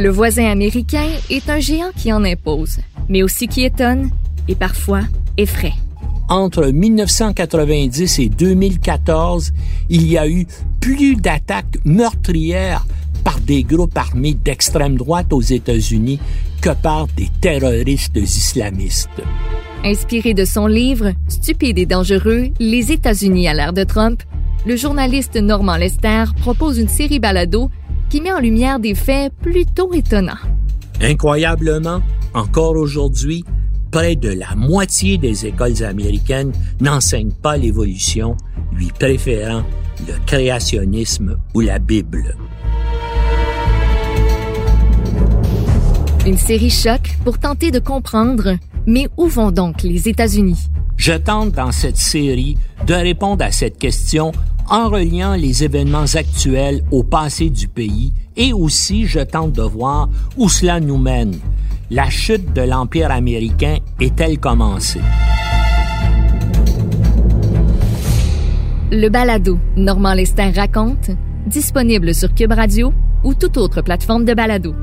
Le voisin américain est un géant qui en impose, mais aussi qui étonne et parfois effraie. Entre 1990 et 2014, il y a eu plus d'attaques meurtrières par des groupes armés d'extrême droite aux États-Unis que par des terroristes islamistes. Inspiré de son livre Stupide et dangereux, les États-Unis à l'ère de Trump, le journaliste Norman Lester propose une série balado qui met en lumière des faits plutôt étonnants. Incroyablement, encore aujourd'hui, près de la moitié des écoles américaines n'enseignent pas l'évolution, lui préférant le créationnisme ou la Bible. Une série choc pour tenter de comprendre, mais où vont donc les États-Unis? Je tente dans cette série de répondre à cette question en reliant les événements actuels au passé du pays et aussi je tente de voir où cela nous mène. La chute de l'Empire américain est-elle commencée? Le balado Normand Lester raconte, disponible sur Cube Radio ou toute autre plateforme de balado.